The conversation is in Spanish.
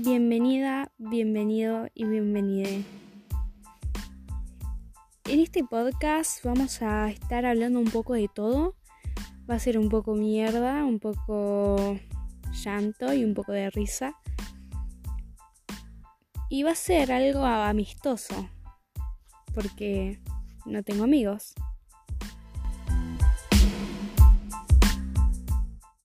Bienvenida, bienvenido y bienvenide. En este podcast vamos a estar hablando un poco de todo. Va a ser un poco mierda, un poco llanto y un poco de risa. Y va a ser algo amistoso, porque no tengo amigos.